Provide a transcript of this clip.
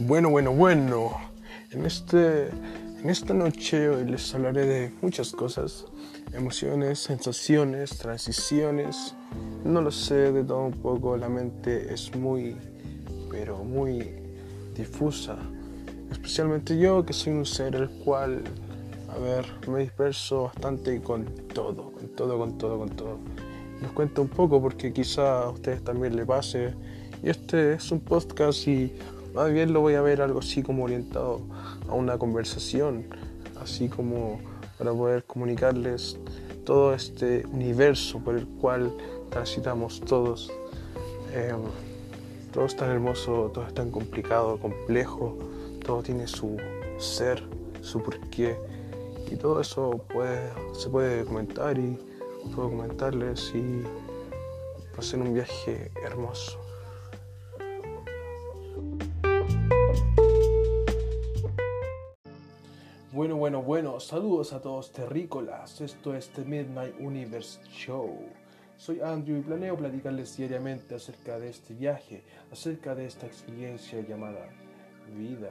Bueno, bueno, bueno. En, este, en esta noche hoy les hablaré de muchas cosas. Emociones, sensaciones, transiciones. No lo sé, de todo un poco. La mente es muy, pero muy difusa. Especialmente yo que soy un ser el cual, a ver, me disperso bastante con todo, con todo, con todo, con todo. Les cuento un poco porque quizá a ustedes también les pase. Y este es un podcast y más bien lo voy a ver algo así como orientado a una conversación, así como para poder comunicarles todo este universo por el cual transitamos todos. Eh, todo es tan hermoso, todo es tan complicado, complejo, todo tiene su ser, su porqué y todo eso puede, se puede comentar y puedo comentarles y hacer un viaje hermoso. Bueno, bueno, bueno, saludos a todos terrícolas. Esto es The Midnight Universe Show. Soy Andrew y planeo platicarles diariamente acerca de este viaje, acerca de esta experiencia llamada vida.